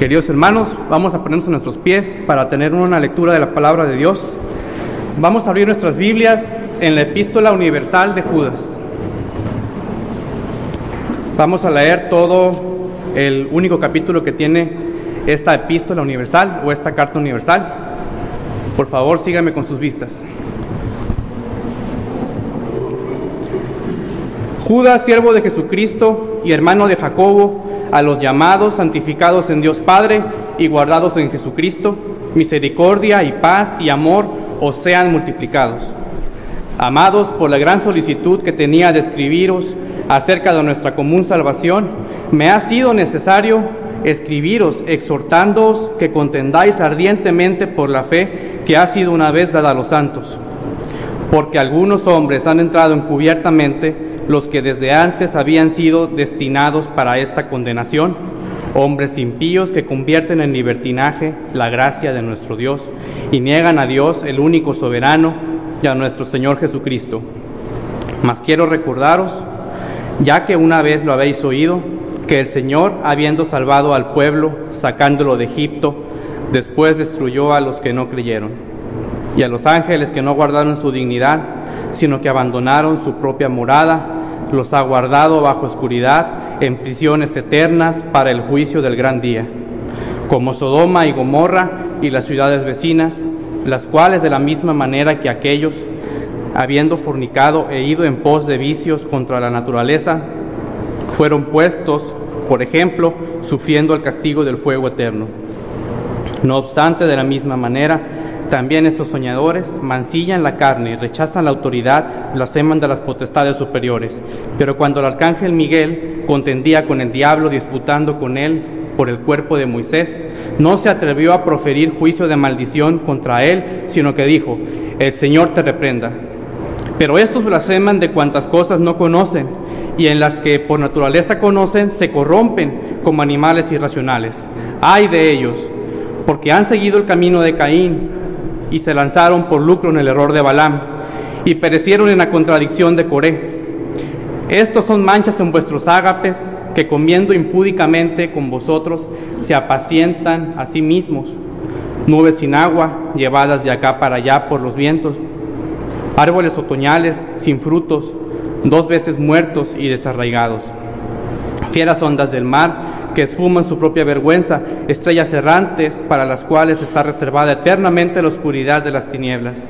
Queridos hermanos, vamos a ponernos en nuestros pies para tener una lectura de la palabra de Dios. Vamos a abrir nuestras Biblias en la epístola universal de Judas. Vamos a leer todo el único capítulo que tiene esta epístola universal o esta carta universal. Por favor, síganme con sus vistas. Judas, siervo de Jesucristo y hermano de Jacobo, a los llamados, santificados en Dios Padre y guardados en Jesucristo, misericordia y paz y amor os sean multiplicados. Amados, por la gran solicitud que tenía de escribiros acerca de nuestra común salvación, me ha sido necesario escribiros exhortándoos que contendáis ardientemente por la fe que ha sido una vez dada a los santos. Porque algunos hombres han entrado encubiertamente, los que desde antes habían sido destinados para esta condenación, hombres impíos que convierten en libertinaje la gracia de nuestro Dios y niegan a Dios, el único soberano, y a nuestro Señor Jesucristo. Mas quiero recordaros, ya que una vez lo habéis oído, que el Señor, habiendo salvado al pueblo, sacándolo de Egipto, después destruyó a los que no creyeron, y a los ángeles que no guardaron su dignidad, sino que abandonaron su propia morada, los ha guardado bajo oscuridad en prisiones eternas para el juicio del gran día, como Sodoma y Gomorra y las ciudades vecinas, las cuales de la misma manera que aquellos, habiendo fornicado e ido en pos de vicios contra la naturaleza, fueron puestos, por ejemplo, sufriendo el castigo del fuego eterno. No obstante, de la misma manera, también estos soñadores mancillan la carne, rechazan la autoridad, blasfeman de las potestades superiores. Pero cuando el arcángel Miguel contendía con el diablo disputando con él por el cuerpo de Moisés, no se atrevió a proferir juicio de maldición contra él, sino que dijo, el Señor te reprenda. Pero estos blasfeman de cuantas cosas no conocen y en las que por naturaleza conocen se corrompen como animales irracionales. Ay de ellos, porque han seguido el camino de Caín y se lanzaron por lucro en el error de Balaam y perecieron en la contradicción de Coré. Estos son manchas en vuestros ágapes que comiendo impúdicamente con vosotros se apacientan a sí mismos, nubes sin agua llevadas de acá para allá por los vientos, árboles otoñales sin frutos, dos veces muertos y desarraigados, fieras ondas del mar que esfuman su propia vergüenza, estrellas errantes para las cuales está reservada eternamente la oscuridad de las tinieblas.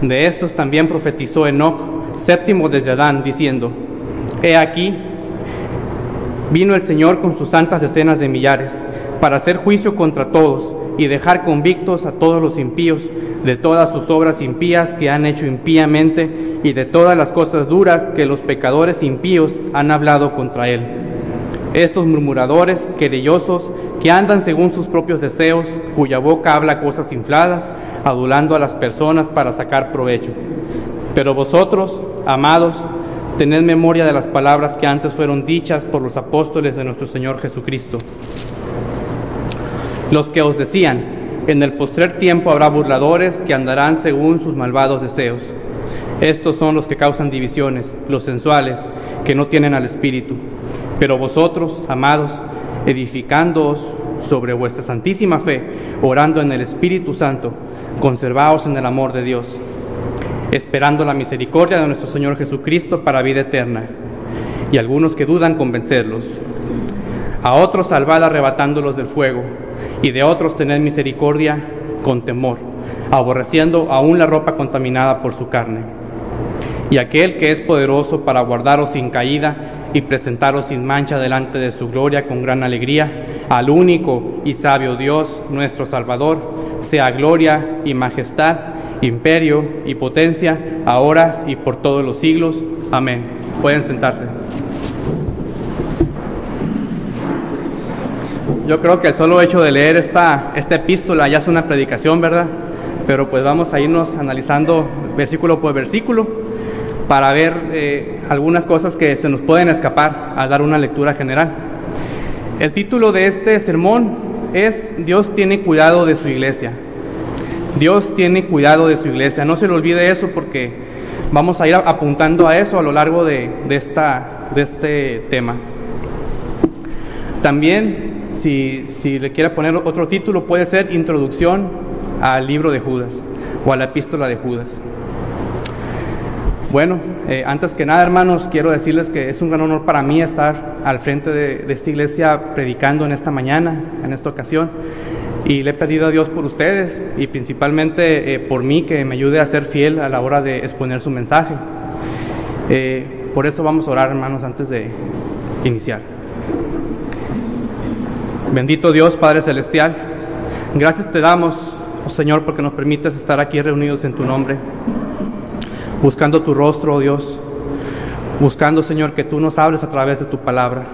De estos también profetizó Enoch, séptimo desde Adán, diciendo, He aquí, vino el Señor con sus santas decenas de millares, para hacer juicio contra todos y dejar convictos a todos los impíos de todas sus obras impías que han hecho impíamente y de todas las cosas duras que los pecadores impíos han hablado contra él estos murmuradores, querellosos, que andan según sus propios deseos, cuya boca habla cosas infladas, adulando a las personas para sacar provecho. Pero vosotros, amados, tened memoria de las palabras que antes fueron dichas por los apóstoles de nuestro Señor Jesucristo. Los que os decían, en el postrer tiempo habrá burladores que andarán según sus malvados deseos. Estos son los que causan divisiones, los sensuales, que no tienen al Espíritu pero vosotros, amados, edificándoos sobre vuestra santísima fe, orando en el Espíritu Santo, conservaos en el amor de Dios, esperando la misericordia de nuestro Señor Jesucristo para vida eterna. Y algunos que dudan, convencerlos. A otros salvad arrebatándolos del fuego, y de otros tened misericordia con temor, aborreciendo aún la ropa contaminada por su carne. Y aquel que es poderoso para guardaros sin caída y presentaros sin mancha delante de su gloria con gran alegría, al único y sabio Dios, nuestro Salvador, sea gloria y majestad, imperio y potencia, ahora y por todos los siglos. Amén. Pueden sentarse. Yo creo que el solo hecho de leer esta, esta epístola ya es una predicación, ¿verdad? Pero pues vamos a irnos analizando versículo por versículo para ver eh, algunas cosas que se nos pueden escapar al dar una lectura general. El título de este sermón es Dios tiene cuidado de su iglesia. Dios tiene cuidado de su iglesia. No se le olvide eso porque vamos a ir apuntando a eso a lo largo de, este tema. También si, si le quiere poner otro título, puede ser Introducción al libro de Judas o a la epístola de Judas. Bueno, eh, antes que nada, hermanos, quiero decirles que es un gran honor para mí estar al frente de, esta iglesia predicando en esta mañana, en esta ocasión. Y le he pedido a Dios por ustedes y principalmente eh, por mí que me ayude a ser fiel a la hora de exponer su mensaje. Eh, por eso vamos a orar, hermanos, antes de iniciar. Bendito Dios, Padre Celestial, gracias te damos, oh Señor, porque nos permites estar aquí reunidos en tu nombre buscando tu rostro, oh Dios, buscando, Señor, que tú nos hables a través de tu palabra.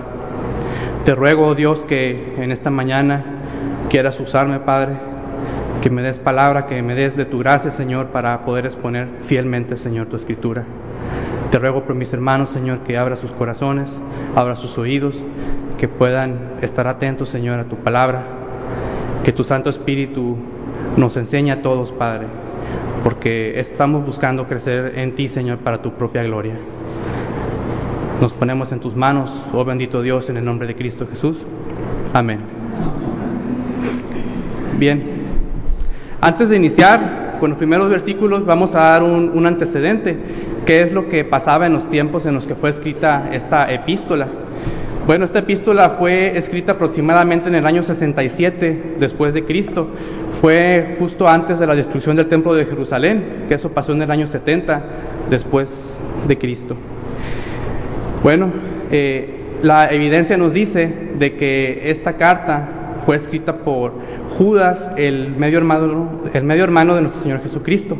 Te ruego, oh Dios, que en esta mañana quieras usarme, Padre, que me des palabra, que me des de tu gracia, Señor, para poder exponer fielmente, Señor, tu escritura. Te ruego por mis hermanos, Señor, que abra sus corazones, abra sus oídos, que puedan estar atentos, Señor, a tu palabra, que tu Santo Espíritu nos enseñe a todos, Padre, porque estamos buscando crecer en ti, Señor, para tu propia gloria. Nos ponemos en tus manos, oh bendito Dios, en el nombre de Cristo Jesús. Amén. Bien, antes de iniciar con los primeros versículos, vamos a dar un, antecedente, qué es lo que pasaba en los tiempos en los que fue escrita esta epístola. Bueno, esta epístola fue escrita aproximadamente en el año 67 después de Cristo. Fue justo antes de la destrucción del templo de Jerusalén, que eso pasó en el año 70 después de Cristo. Bueno, eh, la evidencia nos dice de que esta carta fue escrita por Judas, el medio hermano, el medio hermano de nuestro Señor Jesucristo.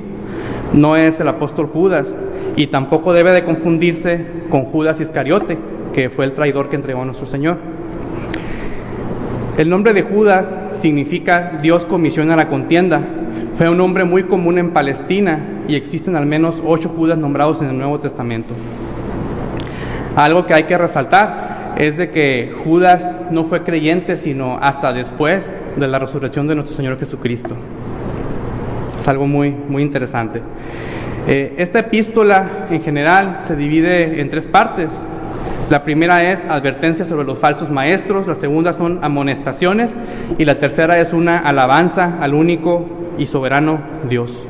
No es el apóstol Judas y tampoco debe de confundirse con Judas Iscariote, que fue el traidor que entregó a nuestro Señor. El nombre de Judas significa Dios comisiona la contienda. Fue un nombre muy común en Palestina y existen al menos ocho Judas nombrados en el Nuevo Testamento. Algo que hay que resaltar es de que Judas no fue creyente sino hasta después de la resurrección de nuestro Señor Jesucristo. Es algo muy, muy interesante. Eh, esta epístola en general se divide en tres partes. La primera es advertencia sobre los falsos maestros, la segunda son amonestaciones y la tercera es una alabanza al único y soberano Dios.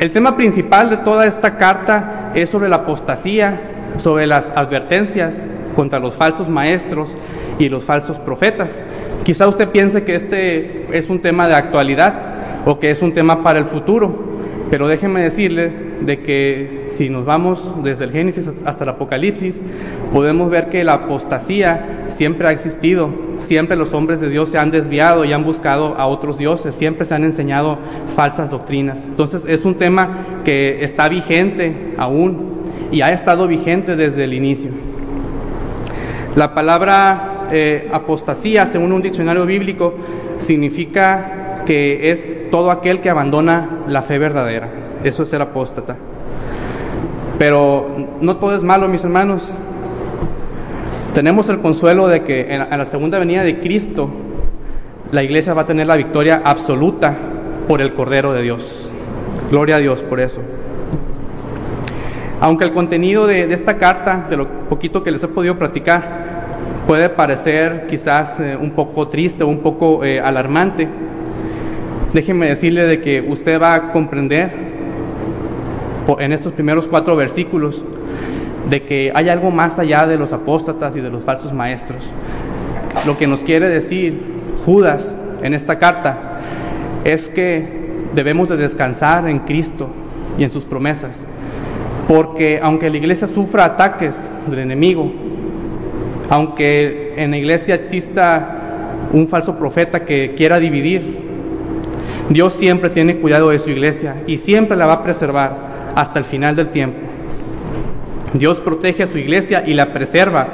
El tema principal de toda esta carta es sobre la apostasía, sobre las advertencias contra los falsos maestros y los falsos profetas. Quizá usted piense que este es un tema de actualidad o que es un tema para el futuro, pero déjenme decirle de que si nos vamos desde el Génesis hasta el Apocalipsis, podemos ver que la apostasía siempre ha existido, siempre los hombres de Dios se han desviado y han buscado a otros dioses, siempre se han enseñado falsas doctrinas. Entonces es un tema que está vigente aún y ha estado vigente desde el inicio. La palabra eh, apostasía, según un diccionario bíblico, significa que es todo aquel que abandona la fe verdadera. Eso es ser apóstata. Pero no todo es malo, mis hermanos. Tenemos el consuelo de que en la segunda venida de Cristo, la iglesia va a tener la victoria absoluta por el Cordero de Dios. Gloria a Dios por eso. Aunque el contenido de, esta carta, de lo poquito que les he podido platicar, puede parecer quizás eh, un poco triste o un poco eh, alarmante, déjenme decirle de que usted va a comprender en estos primeros cuatro versículos de que hay algo más allá de los apóstatas y de los falsos maestros. Lo que nos quiere decir Judas en esta carta es que debemos de descansar en Cristo y en sus promesas, porque aunque la iglesia sufra ataques del enemigo, aunque en la iglesia exista un falso profeta que quiera dividir, Dios siempre tiene cuidado de su iglesia y siempre la va a preservar hasta el final del tiempo. Dios protege a su iglesia y la preserva,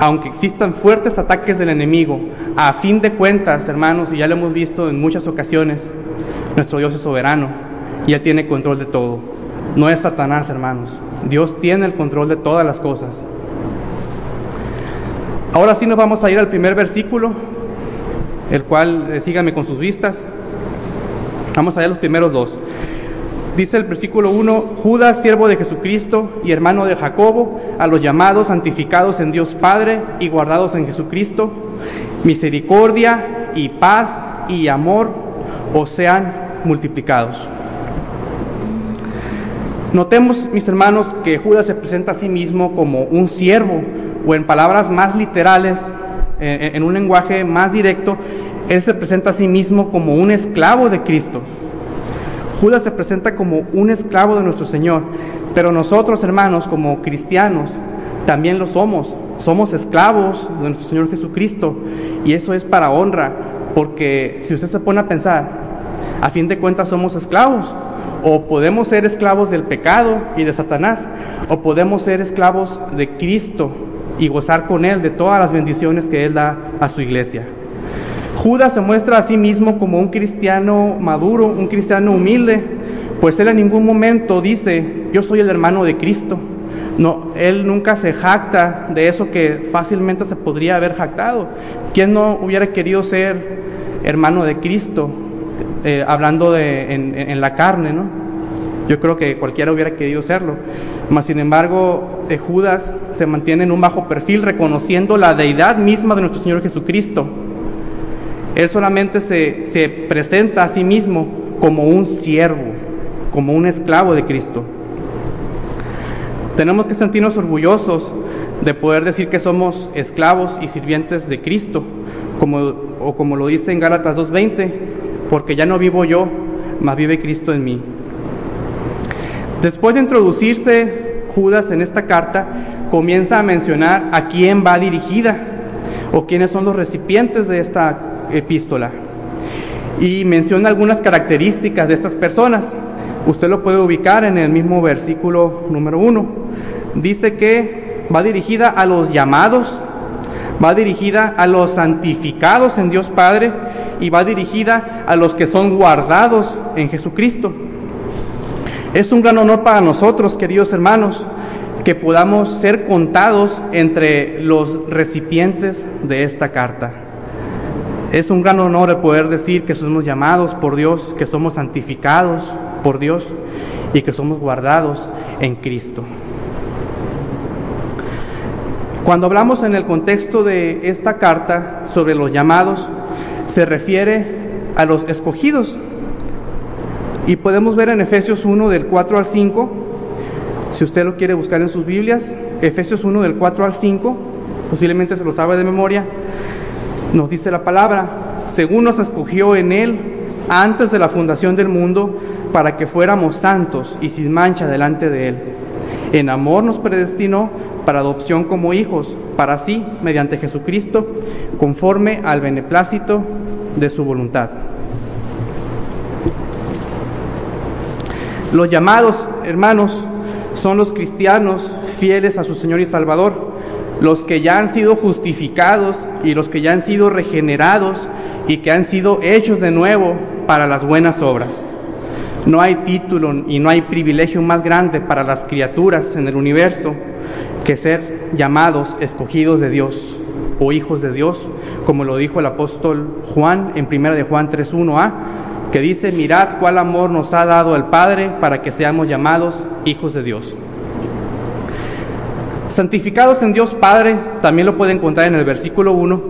aunque existan fuertes ataques del enemigo. A fin de cuentas, hermanos, y ya lo hemos visto en muchas ocasiones, nuestro Dios es soberano y Él tiene control de todo. No es Satanás, hermanos. Dios tiene el control de todas las cosas. Ahora sí nos vamos a ir al primer versículo, el cual, eh, síganme con sus vistas, Vamos a ver los primeros dos. Dice el versículo 1, Judas, siervo de Jesucristo y hermano de Jacobo, a los llamados, santificados en Dios Padre y guardados en Jesucristo, misericordia y paz y amor os sean multiplicados. Notemos, mis hermanos, que Judas se presenta a sí mismo como un siervo, o en palabras más literales, en un lenguaje más directo, él se presenta a sí mismo como un esclavo de Cristo. Judas se presenta como un esclavo de nuestro Señor, pero nosotros, hermanos, como cristianos, también lo somos. Somos esclavos de nuestro Señor Jesucristo y eso es para honra, porque si usted se pone a pensar, a fin de cuentas somos esclavos. O podemos ser esclavos del pecado y de Satanás, o podemos ser esclavos de Cristo y gozar con Él de todas las bendiciones que Él da a su iglesia. Judas se muestra a sí mismo como un cristiano maduro, un cristiano humilde, pues él en ningún momento dice, yo soy el hermano de Cristo. No, él nunca se jacta de eso que fácilmente se podría haber jactado. ¿Quién no hubiera querido ser hermano de Cristo? Eh, hablando de, en, la carne, ¿no? Yo creo que cualquiera hubiera querido serlo. Mas, sin embargo, eh, Judas se mantiene en un bajo perfil, reconociendo la deidad misma de nuestro Señor Jesucristo. Él solamente se, se presenta a sí mismo como un siervo, como un esclavo de Cristo. Tenemos que sentirnos orgullosos de poder decir que somos esclavos y sirvientes de Cristo, como, o como lo dice en Gálatas 2.20, porque ya no vivo yo, mas vive Cristo en mí. Después de introducirse Judas en esta carta, comienza a mencionar a quién va dirigida o quiénes son los recipientes de esta epístola. Y menciona algunas características de estas personas. Usted lo puede ubicar en el mismo versículo número uno. Dice que va dirigida a los llamados, va dirigida a los santificados en Dios Padre y va dirigida a los que son guardados en Jesucristo. Es un gran honor para nosotros, queridos hermanos, que podamos ser contados entre los recipientes de esta carta. Es un gran honor poder decir que somos llamados por Dios, que somos santificados por Dios y que somos guardados en Cristo. Cuando hablamos en el contexto de esta carta sobre los llamados, se refiere a los escogidos. Y podemos ver en Efesios 1 del 4 al 5, si usted lo quiere buscar en sus Biblias, Efesios 1 del 4 al 5, posiblemente se lo sabe de memoria, nos dice la palabra, según nos escogió en Él antes de la fundación del mundo, para que fuéramos santos y sin mancha delante de Él. En amor nos predestinó para adopción como hijos, para sí, mediante Jesucristo, conforme al beneplácito de su voluntad. Los llamados, hermanos, son los cristianos fieles a su Señor y Salvador, los que ya han sido justificados y los que ya han sido regenerados y que han sido hechos de nuevo para las buenas obras. No hay título y no hay privilegio más grande para las criaturas en el universo que ser llamados escogidos de Dios o hijos de Dios, como lo dijo el apóstol Juan en 1 de Juan 3.1a, que dice, mirad cuál amor nos ha dado el Padre para que seamos llamados hijos de Dios. Santificados en Dios Padre, también lo puede encontrar en el versículo 1,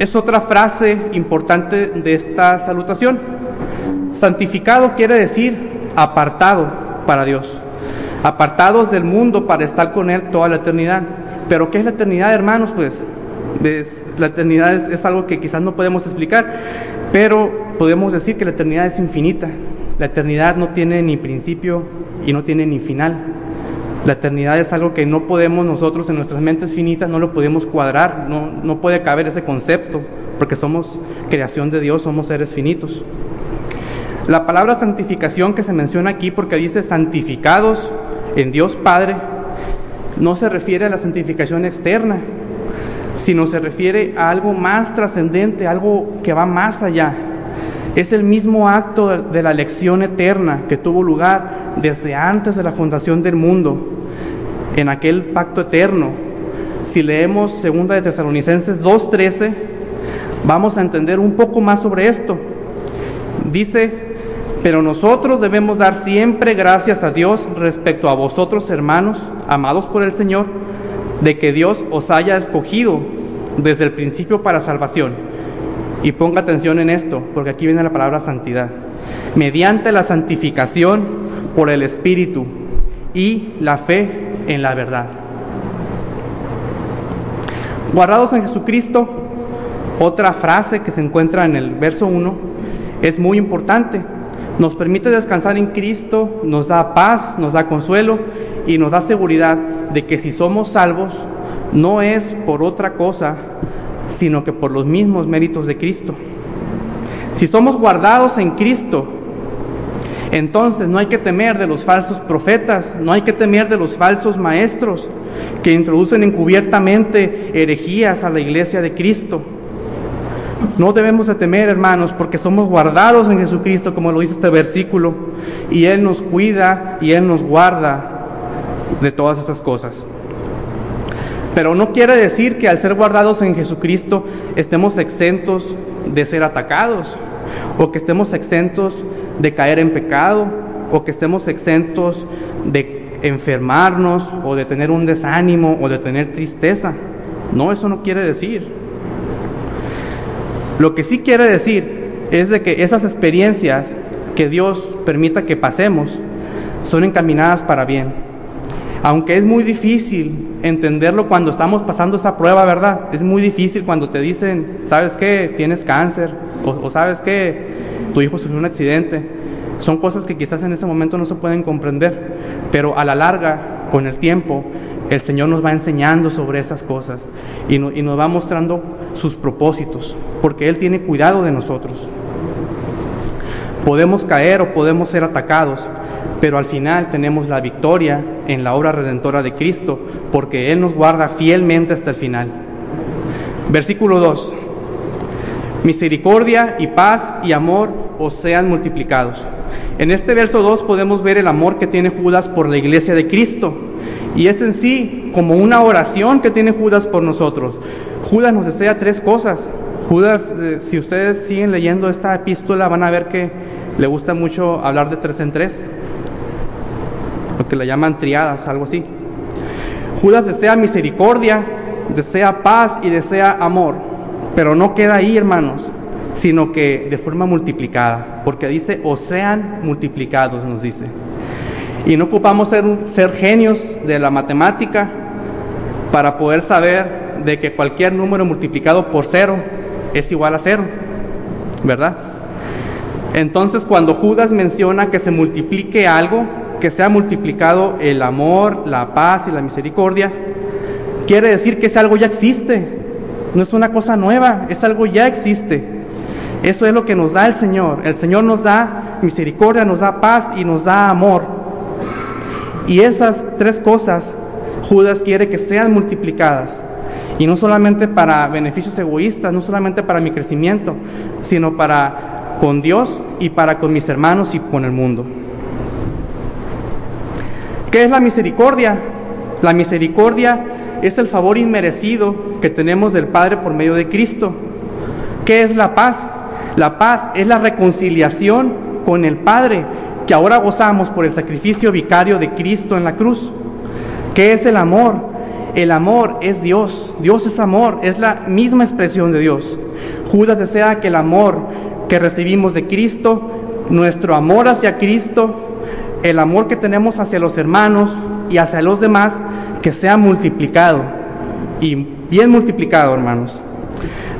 es otra frase importante de esta salutación. Santificado quiere decir apartado para Dios, apartados del mundo para estar con Él toda la eternidad. Pero ¿qué es la eternidad, hermanos? Pues la eternidad es algo que quizás no podemos explicar, pero podemos decir que la eternidad es infinita. La eternidad no tiene ni principio y no tiene ni final. La eternidad es algo que no podemos nosotros en nuestras mentes finitas, no lo podemos cuadrar, no, no puede caber ese concepto, porque somos creación de Dios, somos seres finitos. La palabra santificación que se menciona aquí, porque dice santificados en Dios Padre, no se refiere a la santificación externa, sino se refiere a algo más trascendente, algo que va más allá. Es el mismo acto de la elección eterna que tuvo lugar desde antes de la fundación del mundo en aquel pacto eterno. Si leemos segunda de Tesalonicenses 2:13, vamos a entender un poco más sobre esto. Dice, pero nosotros debemos dar siempre gracias a Dios respecto a vosotros, hermanos, amados por el Señor, de que Dios os haya escogido desde el principio para salvación, Y ponga atención en esto, porque aquí viene la palabra santidad. Mediante la santificación por el Espíritu y la fe en la verdad. Guardados en Jesucristo, otra frase que se encuentra en el verso 1 es muy importante. Nos permite descansar en Cristo, nos da paz, nos da consuelo y nos da seguridad de que si somos salvos no es por otra cosa, sino que por los mismos méritos de Cristo. Si somos guardados en Cristo, entonces no hay que temer de los falsos profetas, no hay que temer de los falsos maestros que introducen encubiertamente herejías a la iglesia de Cristo. No debemos de temer, hermanos, porque somos guardados en Jesucristo, como lo dice este versículo, y Él nos cuida y Él nos guarda de todas esas cosas. Pero no quiere decir que al ser guardados en Jesucristo estemos exentos de ser atacados, o que estemos exentos de caer en pecado, o que estemos exentos de enfermarnos, o de tener un desánimo, o de tener tristeza. No, eso no quiere decir. Lo que sí quiere decir es de que esas experiencias que Dios permita que pasemos son encaminadas para bien. Aunque es muy difícil entenderlo cuando estamos pasando esa prueba, ¿verdad? Es muy difícil cuando te dicen, ¿sabes qué? Tienes cáncer, o, sabes qué? Tu hijo sufrió un accidente. Son cosas que quizás en ese momento no se pueden comprender, pero a la larga, con el tiempo, el Señor nos va enseñando sobre esas cosas y, nos va mostrando sus propósitos, porque Él tiene cuidado de nosotros. Podemos caer o podemos ser atacados, pero al final tenemos la victoria en la obra redentora de Cristo, porque Él nos guarda fielmente hasta el final. Versículo 2. Misericordia y paz y amor os sean multiplicados. En este verso 2 podemos ver el amor que tiene Judas por la iglesia de Cristo. Y es en sí como una oración que tiene Judas por nosotros. Judas nos desea tres cosas. Judas, eh, si ustedes siguen leyendo esta epístola, van a ver que le gusta mucho hablar de tres en tres lo que le llaman triadas, algo así. Judas desea misericordia, desea paz y desea amor, pero no queda ahí, hermanos, sino que de forma multiplicada, porque dice, o sean multiplicados, nos dice. Y no ocupamos ser, genios de la matemática para poder saber de que cualquier número multiplicado por cero es igual a cero, ¿verdad? Entonces cuando Judas menciona que se multiplique algo, que se ha multiplicado el amor, la paz y la misericordia, quiere decir que ese algo ya existe. No es una cosa nueva, es algo ya existe. Eso es lo que nos da el Señor. El Señor nos da misericordia, nos da paz y nos da amor. Y esas tres cosas Judas quiere que sean multiplicadas. Y no solamente para beneficios egoístas, no solamente para mi crecimiento, sino para con Dios y para con mis hermanos y con el mundo. ¿Qué es la misericordia? La misericordia es el favor inmerecido que tenemos del Padre por medio de Cristo. ¿Qué es la paz? La paz es la reconciliación con el Padre que ahora gozamos por el sacrificio vicario de Cristo en la cruz. ¿Qué es el amor? El amor es Dios. Dios es amor, es la misma expresión de Dios. Judas desea que el amor que recibimos de Cristo, nuestro amor hacia Cristo, el amor que tenemos hacia los hermanos y hacia los demás, que sea multiplicado y bien multiplicado, hermanos.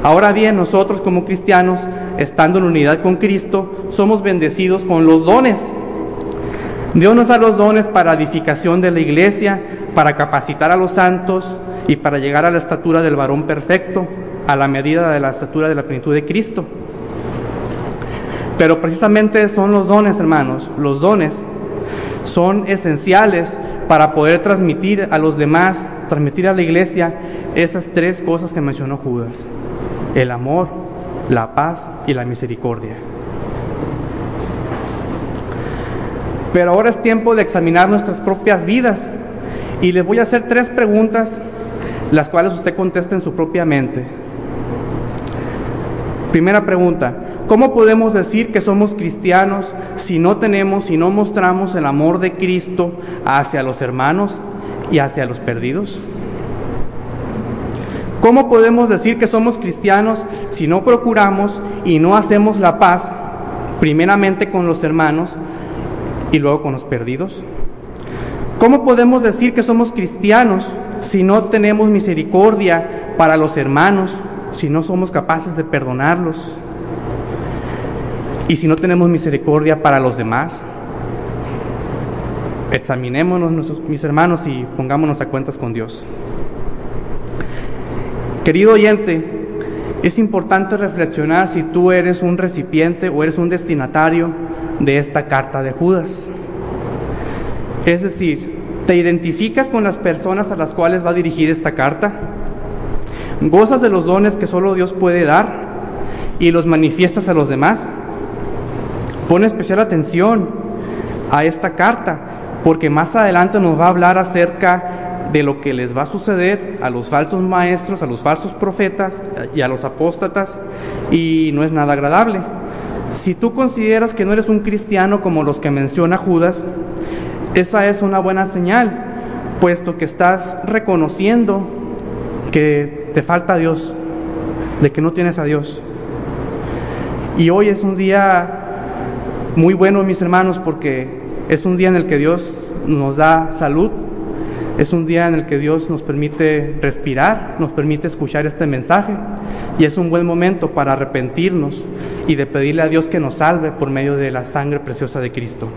Ahora bien, nosotros como cristianos, estando en unidad con Cristo, somos bendecidos con los dones. Dios nos da los dones para edificación de la iglesia, para capacitar a los santos y para llegar a la estatura del varón perfecto, a la medida de la estatura de la plenitud de Cristo. Pero precisamente son los dones, hermanos, los dones son esenciales para poder transmitir a los demás, transmitir a la iglesia esas tres cosas que mencionó Judas. El amor, la paz y la misericordia. Pero ahora es tiempo de examinar nuestras propias vidas y les voy a hacer tres preguntas, las cuales usted conteste en su propia mente. Primera pregunta, ¿Cómo podemos decir que somos cristianos si no tenemos, si no mostramos el amor de Cristo hacia los hermanos y hacia los perdidos? ¿Cómo podemos decir que somos cristianos si no procuramos y no hacemos la paz, primeramente con los hermanos y luego con los perdidos? ¿Cómo podemos decir que somos cristianos si no tenemos misericordia para los hermanos, si no somos capaces de perdonarlos y si no tenemos misericordia para los demás? Examinémonos, mis hermanos, y pongámonos a cuentas con Dios. Querido oyente, es importante reflexionar si tú eres un recipiente o eres un destinatario de esta carta de Judas. Es decir, ¿te identificas con las personas a las cuales va dirigida esta carta? ¿Gozas de los dones que solo Dios puede dar y los manifiestas a los demás? Pone especial atención a esta carta, porque más adelante nos va a hablar acerca de lo que les va a suceder a los falsos maestros, a los falsos profetas y a los apóstatas, y no es nada agradable. Si tú consideras que no eres un cristiano como los que menciona Judas, esa es una buena señal, puesto que estás reconociendo que te falta Dios, de que no tienes a Dios. Y hoy es un día muy bueno, mis hermanos, porque es un día en el que Dios nos da salud, es un día en el que Dios nos permite respirar, nos permite escuchar este mensaje y es un buen momento para arrepentirnos y de pedirle a Dios que nos salve por medio de la sangre preciosa de Cristo.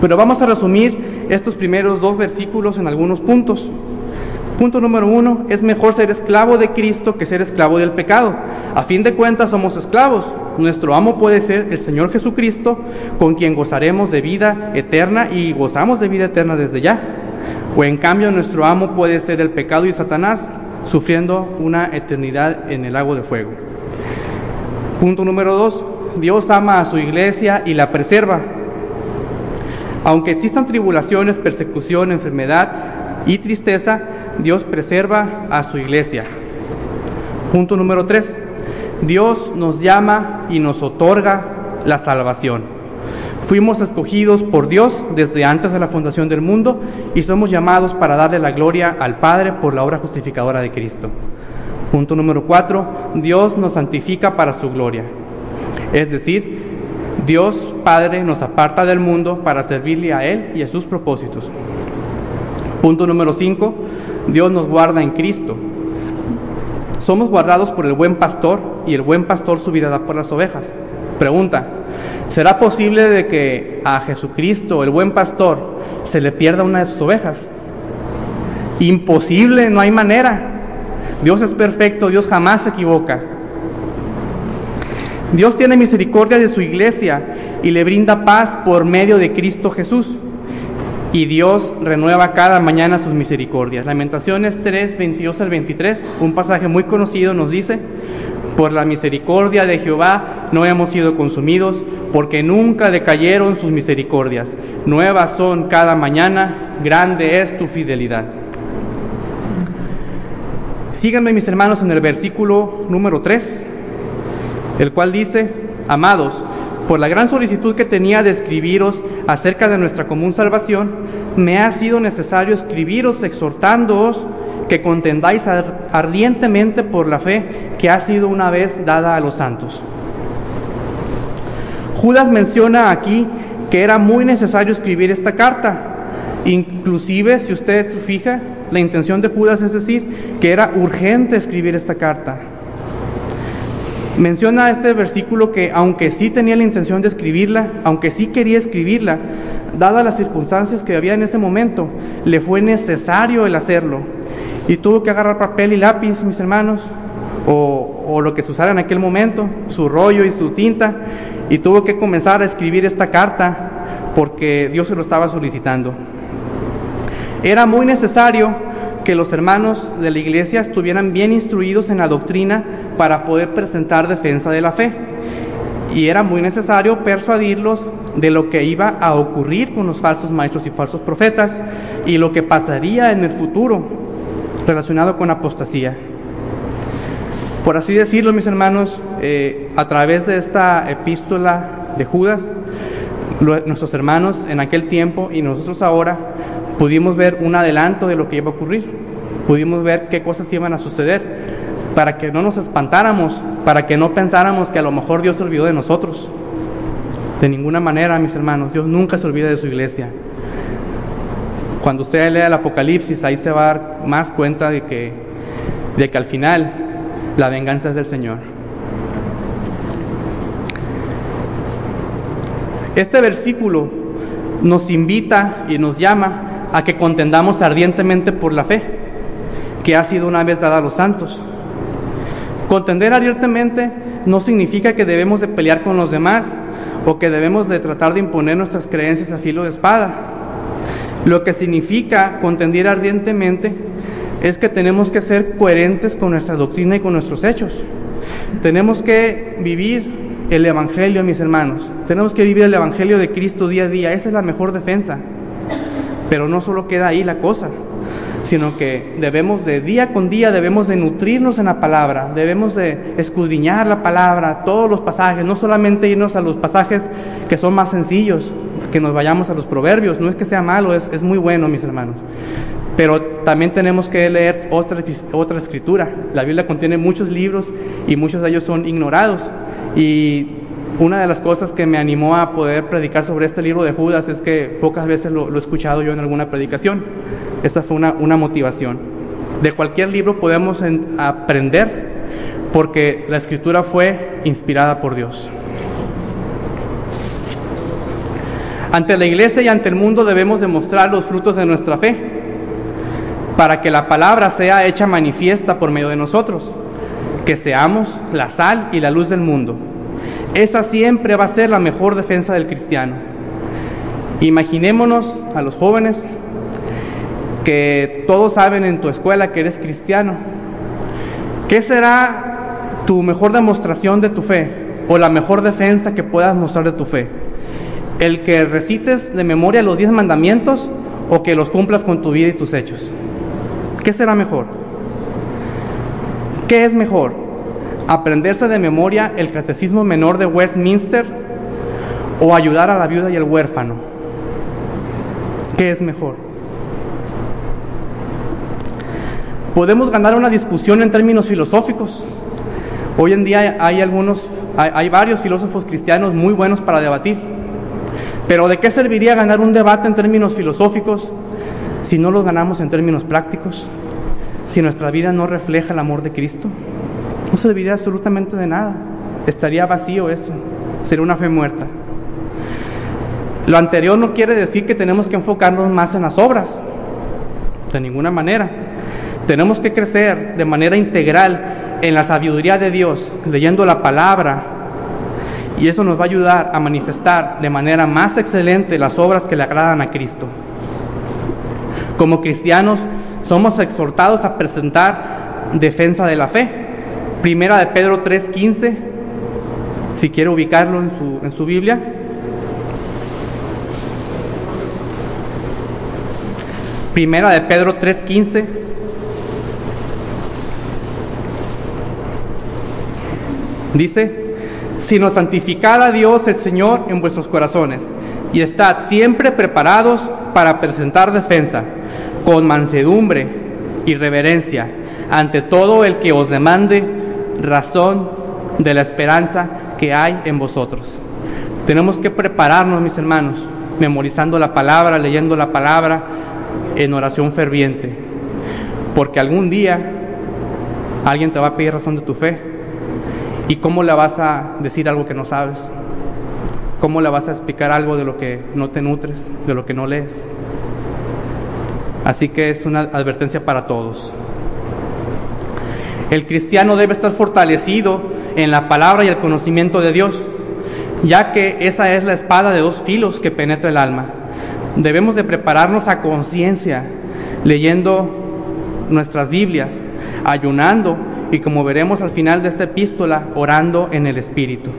Pero vamos a resumir estos primeros dos versículos en algunos puntos. Punto número uno, es mejor ser esclavo de Cristo que ser esclavo del pecado. A fin de cuentas somos esclavos. Nuestro amo puede ser el Señor Jesucristo, con quien gozaremos de vida eterna y gozamos de vida eterna desde ya. O en cambio nuestro amo puede ser el pecado y Satanás, sufriendo una eternidad en el lago de fuego. Punto número dos, Dios ama a su iglesia y la preserva. Aunque existan tribulaciones, persecución, enfermedad y tristeza, Dios preserva a su iglesia. Punto número tres, Dios nos llama y nos otorga la salvación. Fuimos escogidos por Dios desde antes de la fundación del mundo y somos llamados para darle la gloria al Padre por la obra justificadora de Cristo. Punto número cuatro, Dios nos santifica para su gloria. Es decir, Dios Padre nos aparta del mundo para servirle a Él y a sus propósitos. Punto número cinco, Dios nos guarda en Cristo. Somos guardados por el buen pastor y el buen pastor su vida da por las ovejas. Pregunta, ¿Será posible de que a Jesucristo, el buen pastor, se le pierda una de sus ovejas? Imposible, no hay manera. Dios es perfecto, Dios jamás se equivoca. Dios tiene misericordia de su iglesia y le brinda paz por medio de Cristo Jesús. Y Dios renueva cada mañana sus misericordias. Lamentaciones 3, 22 al 23, un pasaje muy conocido, nos dice, por la misericordia de Jehová no hemos sido consumidos, porque nunca decayeron sus misericordias. Nuevas son cada mañana, grande es tu fidelidad. Síganme mis hermanos en el versículo número 3, el cual dice, amados, por la gran solicitud que tenía de escribiros acerca de nuestra común salvación, me ha sido necesario escribiros exhortándoos que contendáis ardientemente por la fe que ha sido una vez dada a los santos. Judas menciona aquí que era muy necesario escribir esta carta. Inclusive, si usted se fija, la intención de Judas es decir que era urgente escribir esta carta. Menciona este versículo que aunque sí tenía la intención de escribirla, aunque sí quería escribirla, dadas las circunstancias que había en ese momento, le fue necesario el hacerlo y tuvo que agarrar papel y lápiz, mis hermanos, o, lo que se usara en aquel momento, su rollo y su tinta, y tuvo que comenzar a escribir esta carta porque Dios se lo estaba solicitando. Era muy necesario que los hermanos de la iglesia estuvieran bien instruidos en la doctrina para poder presentar defensa de la fe. Y era muy necesario persuadirlos de lo que iba a ocurrir con los falsos maestros y falsos profetas y lo que pasaría en el futuro relacionado con apostasía. Por así decirlo, mis hermanos, eh, a través de esta epístola de Judas, nuestros hermanos en aquel tiempo y nosotros ahora pudimos ver un adelanto de lo que iba a ocurrir. pudimos ver qué cosas iban a suceder, para que no nos espantáramos, para que no pensáramos que a lo mejor Dios se olvidó de nosotros. De ninguna manera, mis hermanos, Dios nunca se olvida de su iglesia. Cuando usted lea el Apocalipsis, ahí se va a dar más cuenta de que, de que al final la venganza es del Señor. Este versículo nos invita y nos llama a que contendamos ardientemente por la fe que ha sido una vez dada a los santos. Contender ardientemente no significa que debemos de pelear con los demás o que debemos de tratar de imponer nuestras creencias a filo de espada. Lo que significa contender ardientemente es que tenemos que ser coherentes con nuestra doctrina y con nuestros hechos. Tenemos que vivir el Evangelio, mis hermanos. Tenemos que vivir el Evangelio de Cristo día a día. Esa es la mejor defensa. Pero no solo queda ahí la cosa, sino que debemos de día con día, debemos de nutrirnos en la palabra, debemos de escudriñar la palabra, todos los pasajes, no solamente irnos a los pasajes que son más sencillos, que nos vayamos a los proverbios. No es que sea malo, es, es muy bueno, mis hermanos. Pero también tenemos que leer otra, otra escritura. La Biblia contiene muchos libros y muchos de ellos son ignorados. Y una de las cosas que me animó a poder predicar sobre este libro de Judas es que pocas veces lo, he escuchado yo en alguna predicación. Esa fue una, una motivación. De cualquier libro podemos aprender porque la escritura fue inspirada por Dios. Ante la iglesia y ante el mundo debemos demostrar los frutos de nuestra fe para que la palabra sea hecha manifiesta por medio de nosotros que seamos la sal y la luz del mundo. Esa siempre va a ser la mejor defensa del cristiano. Imaginémonos a los jóvenes que todos saben en tu escuela que eres cristiano. ¿Qué será tu mejor demostración de tu fe o la mejor defensa que puedas mostrar de tu fe? ¿El que recites de memoria los diez mandamientos o que los cumplas con tu vida y tus hechos? ¿Qué será mejor? ¿Qué es mejor? ¿Aprenderse de memoria el catecismo menor de Westminster o ayudar a la viuda y el huérfano? ¿Qué es mejor? Podemos ganar una discusión en términos filosóficos. Hoy en día hay algunos, hay, varios filósofos cristianos muy buenos para debatir. Pero ¿de qué serviría ganar un debate en términos filosóficos si no lo ganamos en términos prácticos? si nuestra vida no refleja el amor de Cristo? No serviría absolutamente de nada. Estaría vacío eso. Sería una fe muerta. Lo anterior no quiere decir que tenemos que enfocarnos más en las obras. De ninguna manera. Tenemos que crecer de manera integral en la sabiduría de Dios, leyendo la palabra. Y eso nos va a ayudar a manifestar de manera más excelente las obras que le agradan a Cristo. Como cristianos somos exhortados a presentar defensa de la fe. Primera de Pedro 3:15, si quiere ubicarlo en su, en su Biblia. Primera de Pedro 3:15. Dice, sino santificad a Dios el Señor en vuestros corazones y estad siempre preparados para presentar defensa con mansedumbre y reverencia ante todo el que os demande razón de la esperanza que hay en vosotros. Tenemos que prepararnos, mis hermanos, memorizando la palabra, leyendo la palabra en oración ferviente, porque algún día alguien te va a pedir razón de tu fe. ¿Y cómo le vas a decir algo que no sabes? ¿Cómo le vas a explicar algo de lo que no te nutres, de lo que no lees? Así que es una advertencia para todos. El cristiano debe estar fortalecido en la palabra y el conocimiento de Dios, ya que esa es la espada de dos filos que penetra el alma. Debemos de prepararnos a conciencia, leyendo nuestras Biblias, ayunando y como veremos al final de esta epístola, orando en el Espíritu.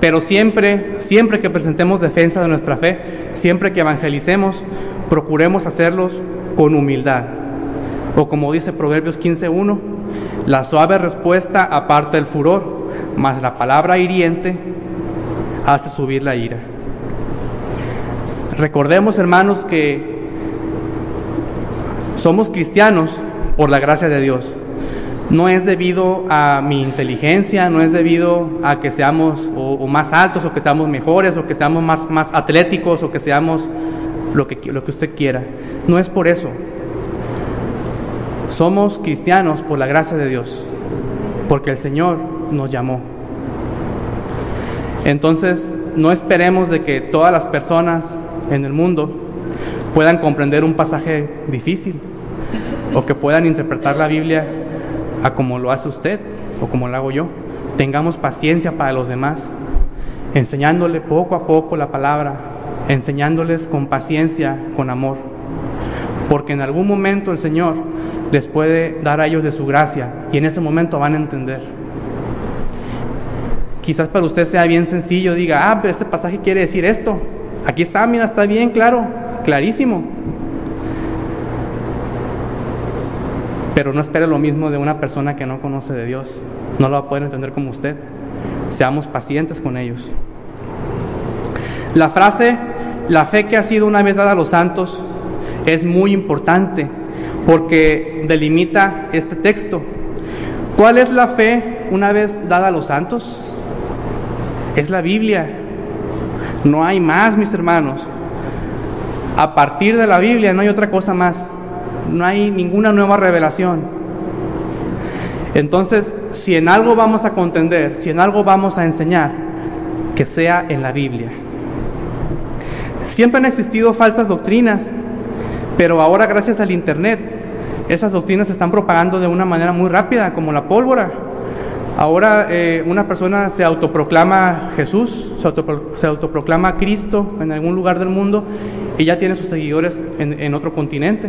Pero siempre, siempre que presentemos defensa de nuestra fe, siempre que evangelicemos, procuremos hacerlos con humildad. O como dice Proverbios 15.1, la suave respuesta aparta el furor, mas la palabra hiriente hace subir la ira. Recordemos, hermanos, que somos cristianos por la gracia de Dios. No es debido a mi inteligencia, no es debido a que seamos o, más altos o que seamos mejores o que seamos más, más atléticos o que seamos lo que, lo que usted quiera. No es por eso. Somos cristianos por la gracia de Dios, porque el Señor nos llamó. Entonces, no esperemos de que todas las personas en el mundo puedan comprender un pasaje difícil o que puedan interpretar la Biblia a como lo hace usted o como lo hago yo. Tengamos paciencia para los demás, enseñándole poco a poco la palabra, enseñándoles con paciencia, con amor, porque en algún momento el Señor les puede dar a ellos de su gracia y en ese momento van a entender. Quizás para usted sea bien sencillo, diga, ah, pero este pasaje quiere decir esto. Aquí está, mira, está bien claro, clarísimo. Pero no espere lo mismo de una persona que no conoce de Dios. No lo va a poder entender como usted. Seamos pacientes con ellos. La frase, la fe que ha sido una vez dada a los santos, es muy importante porque delimita este texto. ¿Cuál es la fe una vez dada a los santos? Es la Biblia. No hay más, mis hermanos. A partir de la Biblia no hay otra cosa más. No hay ninguna nueva revelación. Entonces, si en algo vamos a contender, si en algo vamos a enseñar, que sea en la Biblia. Siempre han existido falsas doctrinas, pero ahora gracias al Internet, esas doctrinas se están propagando de una manera muy rápida, como la pólvora. Ahora eh, una persona se autoproclama Jesús, se, autoproclama Cristo en algún lugar del mundo y ya tiene sus seguidores en, otro continente.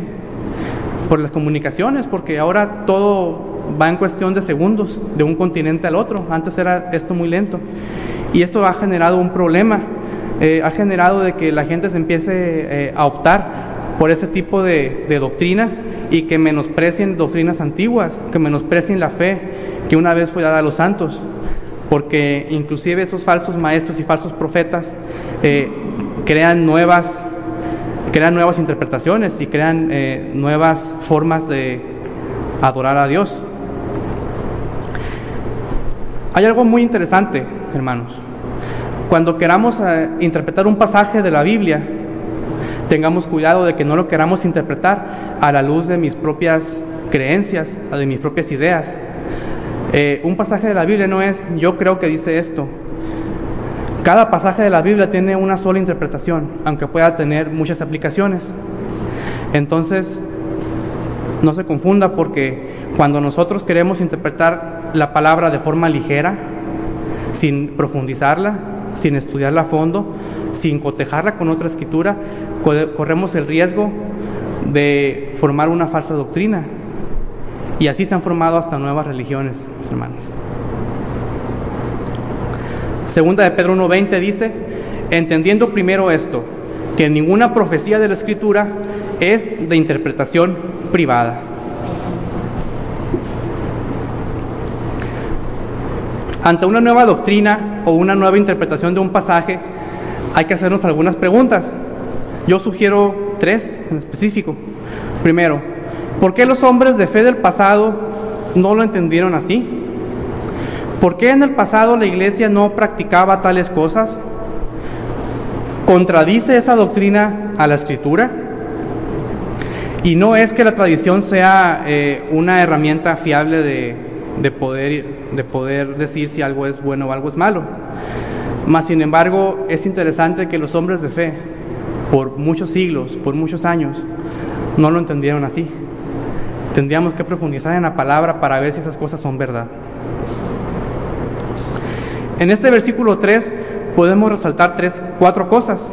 Por las comunicaciones, porque ahora todo va en cuestión de segundos, de un continente al otro. Antes era esto muy lento. Y esto ha generado un problema. Eh, ha generado de que la gente se empiece eh, a optar por ese tipo de, doctrinas y que menosprecien doctrinas antiguas, que menosprecien la fe, que una vez fue dada a los santos, porque inclusive esos falsos maestros y falsos profetas eh, crean nuevas crean nuevas interpretaciones y crean eh, nuevas formas de adorar a Dios. Hay algo muy interesante, hermanos. Cuando queramos eh, interpretar un pasaje de la Biblia, tengamos cuidado de que no lo queramos interpretar a la luz de mis propias creencias, de mis propias ideas, eh, un pasaje de la Biblia no es yo creo que dice esto. Cada pasaje de la Biblia tiene una sola interpretación, aunque pueda tener muchas aplicaciones. Entonces, no se confunda porque cuando nosotros queremos interpretar la palabra de forma ligera, sin profundizarla, sin estudiarla a fondo, sin cotejarla con otra escritura, corremos el riesgo de formar una falsa doctrina y así se han formado hasta nuevas religiones, mis hermanos. Segunda de Pedro 1.20 dice, entendiendo primero esto, que ninguna profecía de la Escritura es de interpretación privada. Ante una nueva doctrina o una nueva interpretación de un pasaje, hay que hacernos algunas preguntas. Yo sugiero tres en específico. Primero, ¿Por qué los hombres de fe del pasado no lo entendieron así? ¿Por qué en el pasado la iglesia no practicaba tales cosas? ¿Contradice esa doctrina a la escritura? Y no es que la tradición sea eh, una herramienta fiable de, poder, de poder decir si algo es bueno o algo es malo. Mas, sin embargo, es interesante que los hombres de fe, por muchos siglos, por muchos años, no lo entendieron así. Tendríamos que profundizar en la palabra para ver si esas cosas son verdad. En este versículo 3 podemos resaltar tres, cuatro cosas.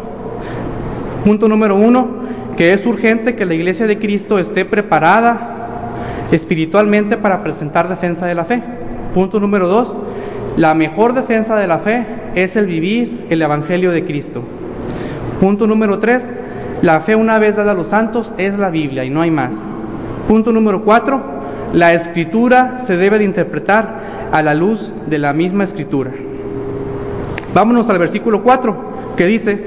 Punto número uno, que es urgente que la iglesia de Cristo esté preparada espiritualmente para presentar defensa de la fe. Punto número dos, la mejor defensa de la fe es el vivir el Evangelio de Cristo. Punto número tres, la fe una vez dada a los santos es la Biblia y no hay más. Punto número cuatro, la escritura se debe de interpretar a la luz de la misma escritura. Vámonos al versículo 4, que dice,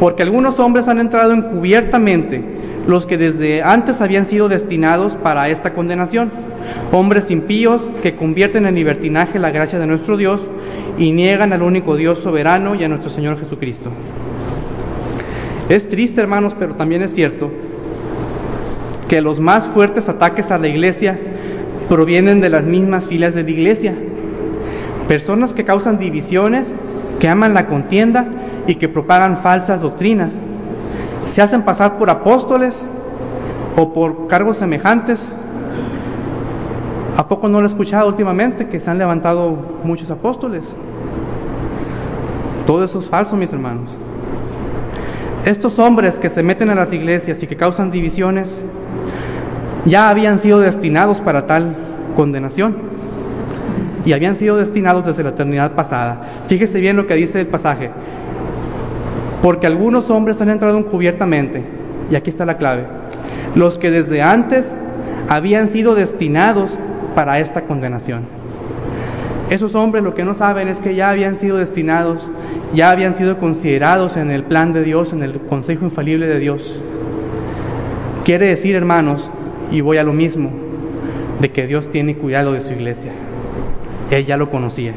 porque algunos hombres han entrado encubiertamente, los que desde antes habían sido destinados para esta condenación, hombres impíos que convierten en libertinaje la gracia de nuestro Dios y niegan al único Dios soberano y a nuestro Señor Jesucristo. Es triste, hermanos, pero también es cierto que los más fuertes ataques a la iglesia provienen de las mismas filas de la iglesia. Personas que causan divisiones, que aman la contienda y que propagan falsas doctrinas. Se hacen pasar por apóstoles o por cargos semejantes. ¿A poco no lo he escuchado últimamente que se han levantado muchos apóstoles? Todo eso es falso, mis hermanos. Estos hombres que se meten a las iglesias y que causan divisiones ya habían sido destinados para tal condenación y habían sido destinados desde la eternidad pasada. Fíjese bien lo que dice el pasaje. Porque algunos hombres han entrado encubiertamente, y aquí está la clave, los que desde antes habían sido destinados para esta condenación. Esos hombres lo que no saben es que ya habían sido destinados, ya habían sido considerados en el plan de Dios, en el consejo infalible de Dios. Quiere decir, hermanos, y voy a lo mismo, de que Dios tiene cuidado de su iglesia. Él ya lo conocía.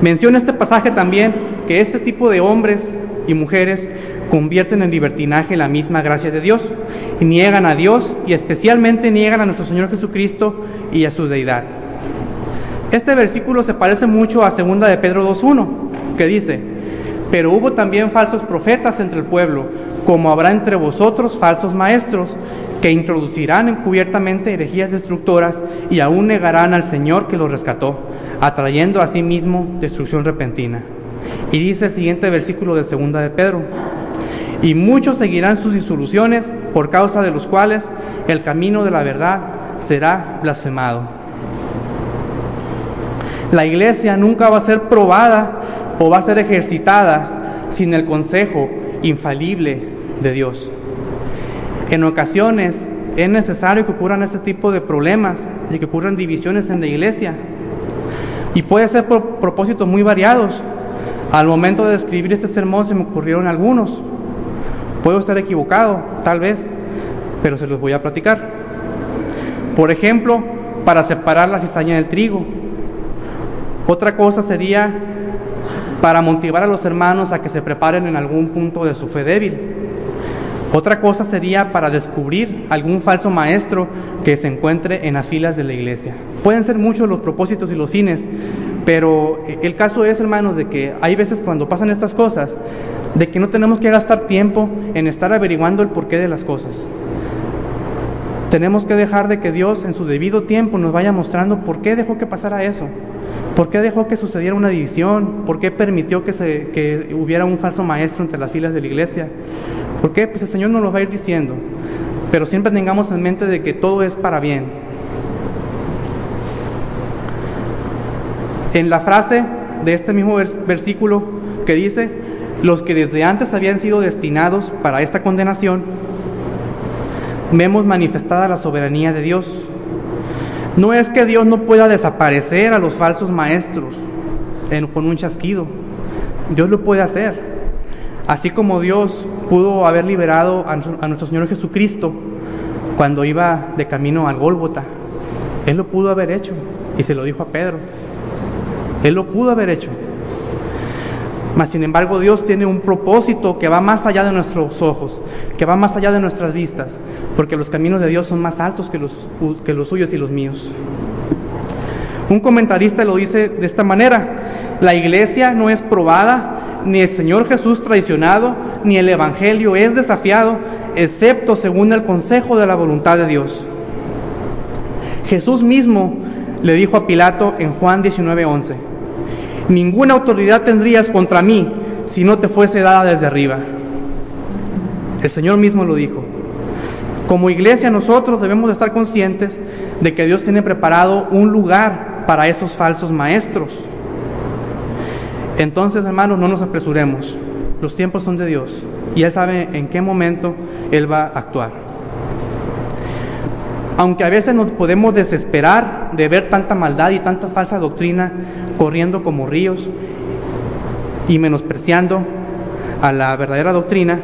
Menciona este pasaje también que este tipo de hombres y mujeres convierten en libertinaje la misma gracia de Dios y niegan a Dios y especialmente niegan a nuestro Señor Jesucristo y a su deidad. Este versículo se parece mucho a 2 de Pedro 2.1, que dice, pero hubo también falsos profetas entre el pueblo, como habrá entre vosotros falsos maestros, que introducirán encubiertamente herejías destructoras y aún negarán al Señor que los rescató, atrayendo a sí mismo destrucción repentina. Y dice el siguiente versículo de segunda de Pedro, y muchos seguirán sus disoluciones por causa de los cuales el camino de la verdad será blasfemado. La iglesia nunca va a ser probada o va a ser ejercitada sin el consejo infalible de Dios. En ocasiones es necesario que ocurran ese tipo de problemas y que ocurran divisiones en la iglesia. Y puede ser por propósitos muy variados. Al momento de escribir este sermón se me ocurrieron algunos. Puedo estar equivocado, tal vez, pero se los voy a platicar. Por ejemplo, para separar la cizaña del trigo. Otra cosa sería para motivar a los hermanos a que se preparen en algún punto de su fe débil. Otra cosa sería para descubrir algún falso maestro que se encuentre en las filas de la iglesia. Pueden ser muchos los propósitos y los fines, pero el caso es, hermanos, de que hay veces cuando pasan estas cosas, de que no tenemos que gastar tiempo en estar averiguando el porqué de las cosas. Tenemos que dejar de que Dios en su debido tiempo nos vaya mostrando por qué dejó que pasara eso, por qué dejó que sucediera una división, por qué permitió que, se, que hubiera un falso maestro entre las filas de la iglesia, ¿Por qué? Pues el Señor nos lo va a ir diciendo. Pero siempre tengamos en mente de que todo es para bien. En la frase de este mismo versículo que dice, los que desde antes habían sido destinados para esta condenación, vemos manifestada la soberanía de Dios. No es que Dios no pueda desaparecer a los falsos maestros con un chasquido. Dios lo puede hacer. Así como Dios pudo haber liberado a, nuestro Señor Jesucristo cuando iba de camino al Gólgota, Él lo pudo haber hecho y se lo dijo a Pedro. Él lo pudo haber hecho. Mas sin embargo Dios tiene un propósito que va más allá de nuestros ojos, que va más allá de nuestras vistas, porque los caminos de Dios son más altos que los, que los suyos y los míos. Un comentarista lo dice de esta manera, la iglesia no es probada ni el Señor Jesús traicionado, ni el Evangelio es desafiado, excepto según el consejo de la voluntad de Dios. Jesús mismo le dijo a Pilato en Juan 19:11, ninguna autoridad tendrías contra mí si no te fuese dada desde arriba. El Señor mismo lo dijo. Como iglesia nosotros debemos estar conscientes de que Dios tiene preparado un lugar para esos falsos maestros. Entonces, hermanos, no nos apresuremos. Los tiempos son de Dios y Él sabe en qué momento Él va a actuar. Aunque a veces nos podemos desesperar de ver tanta maldad y tanta falsa doctrina corriendo como ríos y menospreciando a la verdadera doctrina,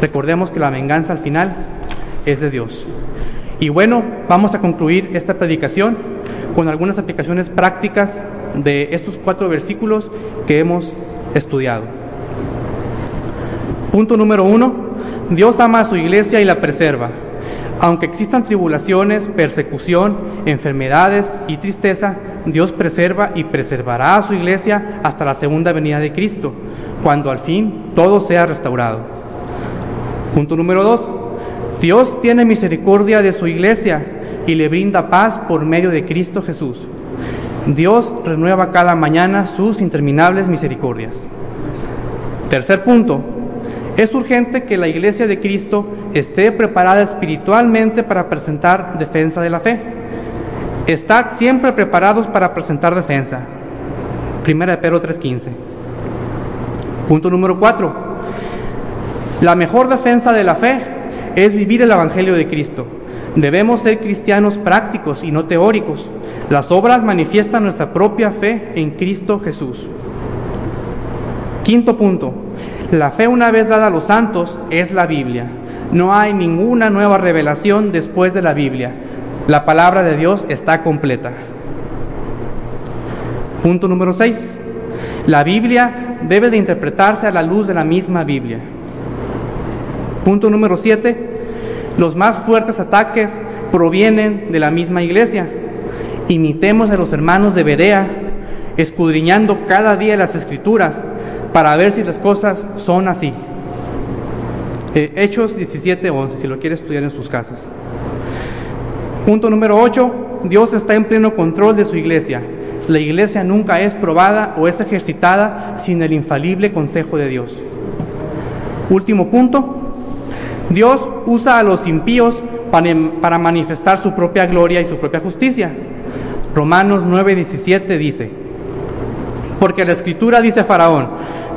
Recordemos que la venganza al final es de Dios. Y bueno, vamos a concluir esta predicación con algunas aplicaciones prácticas de estos cuatro versículos que hemos estudiado. Punto número uno, Dios ama a su iglesia y la preserva. Aunque existan tribulaciones, persecución, enfermedades y tristeza, Dios preserva y preservará a su iglesia hasta la segunda venida de Cristo, cuando al fin todo sea restaurado. Punto número dos, Dios tiene misericordia de su iglesia y le brinda paz por medio de Cristo Jesús. Dios renueva cada mañana sus interminables misericordias. Tercer punto, es urgente que la iglesia de Cristo esté preparada espiritualmente para presentar defensa de la fe. Estad siempre preparados para presentar defensa. Primera de Pedro 3:15. Punto número 4. La mejor defensa de la fe es vivir el Evangelio de Cristo. Debemos ser cristianos prácticos y no teóricos. Las obras manifiestan nuestra propia fe en Cristo Jesús. Quinto punto. La fe una vez dada a los santos es la Biblia. No hay ninguna nueva revelación después de la Biblia. La palabra de Dios está completa. Punto número 6. La Biblia debe de interpretarse a la luz de la misma Biblia. Punto número 7. Los más fuertes ataques provienen de la misma iglesia. Imitemos a los hermanos de Berea, escudriñando cada día las escrituras para ver si las cosas son así. Eh, Hechos 17:11, si lo quiere estudiar en sus casas. Punto número 8. Dios está en pleno control de su iglesia. La iglesia nunca es probada o es ejercitada sin el infalible consejo de Dios. Último punto. Dios usa a los impíos para, para manifestar su propia gloria y su propia justicia. Romanos 9:17 dice, porque la escritura dice Faraón,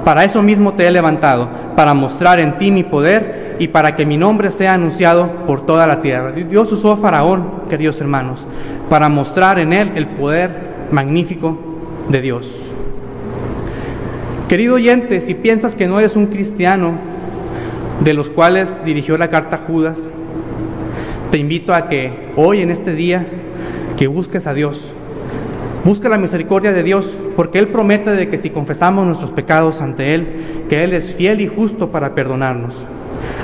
para eso mismo te he levantado, para mostrar en ti mi poder y para que mi nombre sea anunciado por toda la tierra. Dios usó a Faraón, queridos hermanos, para mostrar en él el poder magnífico de Dios. Querido oyente, si piensas que no eres un cristiano de los cuales dirigió la carta Judas, te invito a que hoy en este día que busques a Dios, Busca la misericordia de Dios, porque Él promete de que si confesamos nuestros pecados ante Él, que Él es fiel y justo para perdonarnos.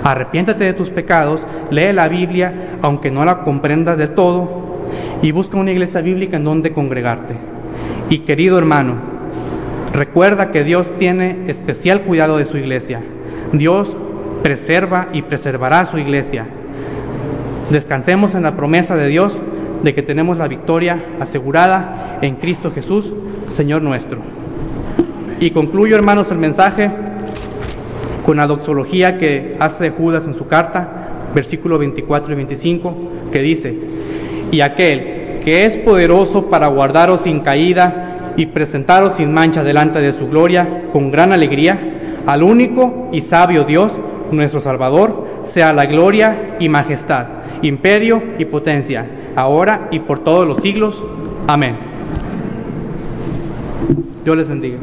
Arrepiéntate de tus pecados, lee la Biblia, aunque no la comprendas del todo, y busca una iglesia bíblica en donde congregarte. Y querido hermano, recuerda que Dios tiene especial cuidado de su iglesia. Dios preserva y preservará su iglesia. Descansemos en la promesa de Dios de que tenemos la victoria asegurada en Cristo Jesús, Señor nuestro. Y concluyo, hermanos, el mensaje con la doxología que hace Judas en su carta, versículo 24 y 25, que dice, y aquel que es poderoso para guardaros sin caída y presentaros sin mancha delante de su gloria, con gran alegría, al único y sabio Dios, nuestro Salvador, sea la gloria y majestad, imperio y potencia ahora y por todos los siglos. Amén. Dios les bendiga.